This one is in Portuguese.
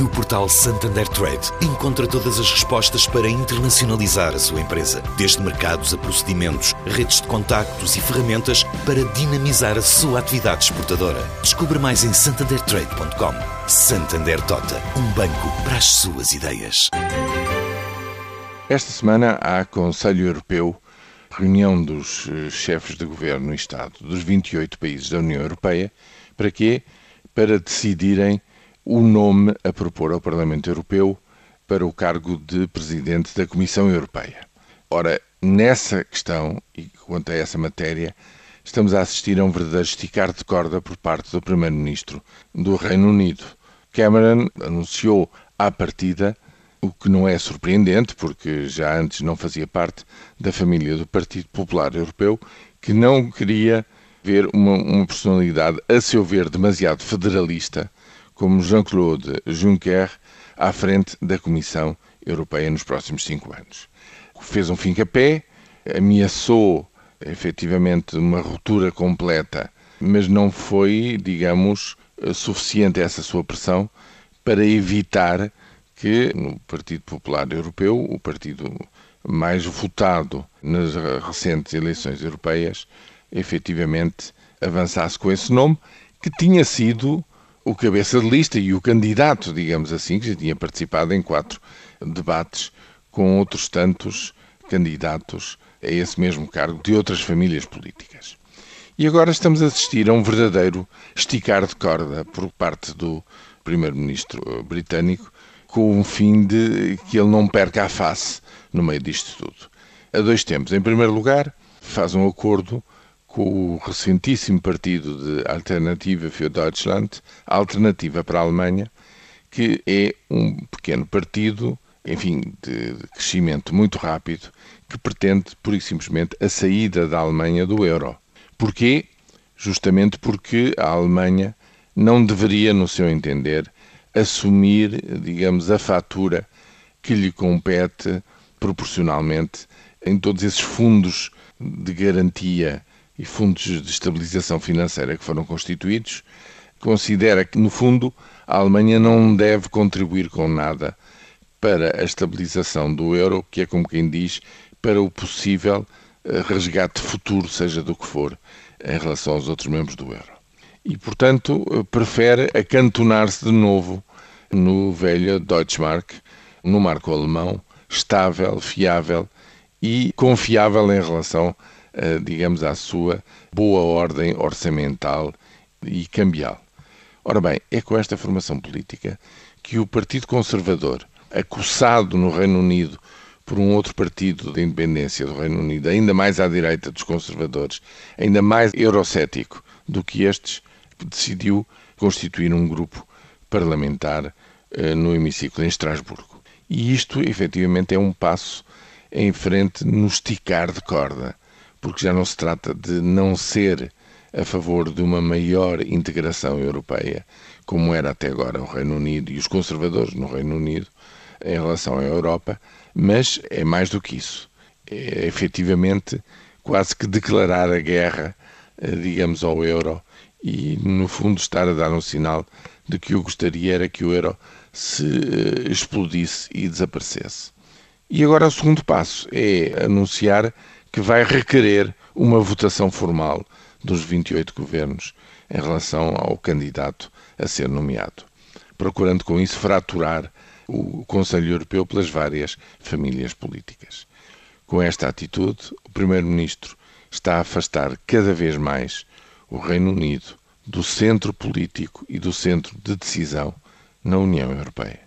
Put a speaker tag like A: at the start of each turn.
A: No portal Santander Trade, encontra todas as respostas para internacionalizar a sua empresa, desde mercados a procedimentos, redes de contactos e ferramentas para dinamizar a sua atividade exportadora. Descubra mais em santandertrade.com. Santander Tota, um banco para as suas ideias.
B: Esta semana há Conselho Europeu, reunião dos eh, chefes de governo e Estado dos 28 países da União Europeia. Para quê? Para decidirem o nome a propor ao Parlamento Europeu para o cargo de Presidente da Comissão Europeia. Ora, nessa questão e quanto a essa matéria, estamos a assistir a um verdadeiro esticar de corda por parte do Primeiro-Ministro do Reino Unido. Cameron anunciou à partida, o que não é surpreendente, porque já antes não fazia parte da família do Partido Popular Europeu, que não queria ver uma, uma personalidade, a seu ver, demasiado federalista como Jean-Claude Juncker à frente da Comissão Europeia nos próximos cinco anos. Fez um fim-capé, ameaçou efetivamente uma ruptura completa, mas não foi, digamos, suficiente essa sua pressão para evitar que no Partido Popular Europeu, o partido mais votado nas recentes eleições europeias, efetivamente avançasse com esse nome, que tinha sido o cabeça de lista e o candidato, digamos assim, que já tinha participado em quatro debates com outros tantos candidatos a esse mesmo cargo de outras famílias políticas. E agora estamos a assistir a um verdadeiro esticar de corda por parte do primeiro-ministro britânico, com o fim de que ele não perca a face no meio disto tudo. A dois tempos. Em primeiro lugar, faz um acordo com o recentíssimo partido de Alternativa für Deutschland, Alternativa para a Alemanha, que é um pequeno partido, enfim, de crescimento muito rápido, que pretende, pura e simplesmente, a saída da Alemanha do euro. Porquê? Justamente porque a Alemanha não deveria, no seu entender, assumir, digamos, a fatura que lhe compete proporcionalmente em todos esses fundos de garantia e fundos de estabilização financeira que foram constituídos, considera que, no fundo, a Alemanha não deve contribuir com nada para a estabilização do euro, que é como quem diz, para o possível eh, resgate futuro, seja do que for, em relação aos outros membros do euro. E, portanto, eh, prefere acantonar-se de novo no velho Deutschmark, no marco alemão, estável, fiável e confiável em relação digamos, à sua boa ordem orçamental e cambial. Ora bem, é com esta formação política que o Partido Conservador, acossado no Reino Unido por um outro partido de independência do Reino Unido, ainda mais à direita dos conservadores, ainda mais eurocético do que estes, decidiu constituir um grupo parlamentar eh, no hemiciclo em Estrasburgo. E isto, efetivamente, é um passo em frente no esticar de corda porque já não se trata de não ser a favor de uma maior integração europeia, como era até agora o Reino Unido e os conservadores no Reino Unido em relação à Europa, mas é mais do que isso. É efetivamente quase que declarar a guerra, eh, digamos, ao euro e, no fundo, estar a dar um sinal de que eu gostaria era que o euro se eh, explodisse e desaparecesse. E agora o segundo passo é anunciar que vai requerer uma votação formal dos 28 governos em relação ao candidato a ser nomeado, procurando com isso fraturar o Conselho Europeu pelas várias famílias políticas. Com esta atitude, o Primeiro-Ministro está a afastar cada vez mais o Reino Unido do centro político e do centro de decisão na União Europeia.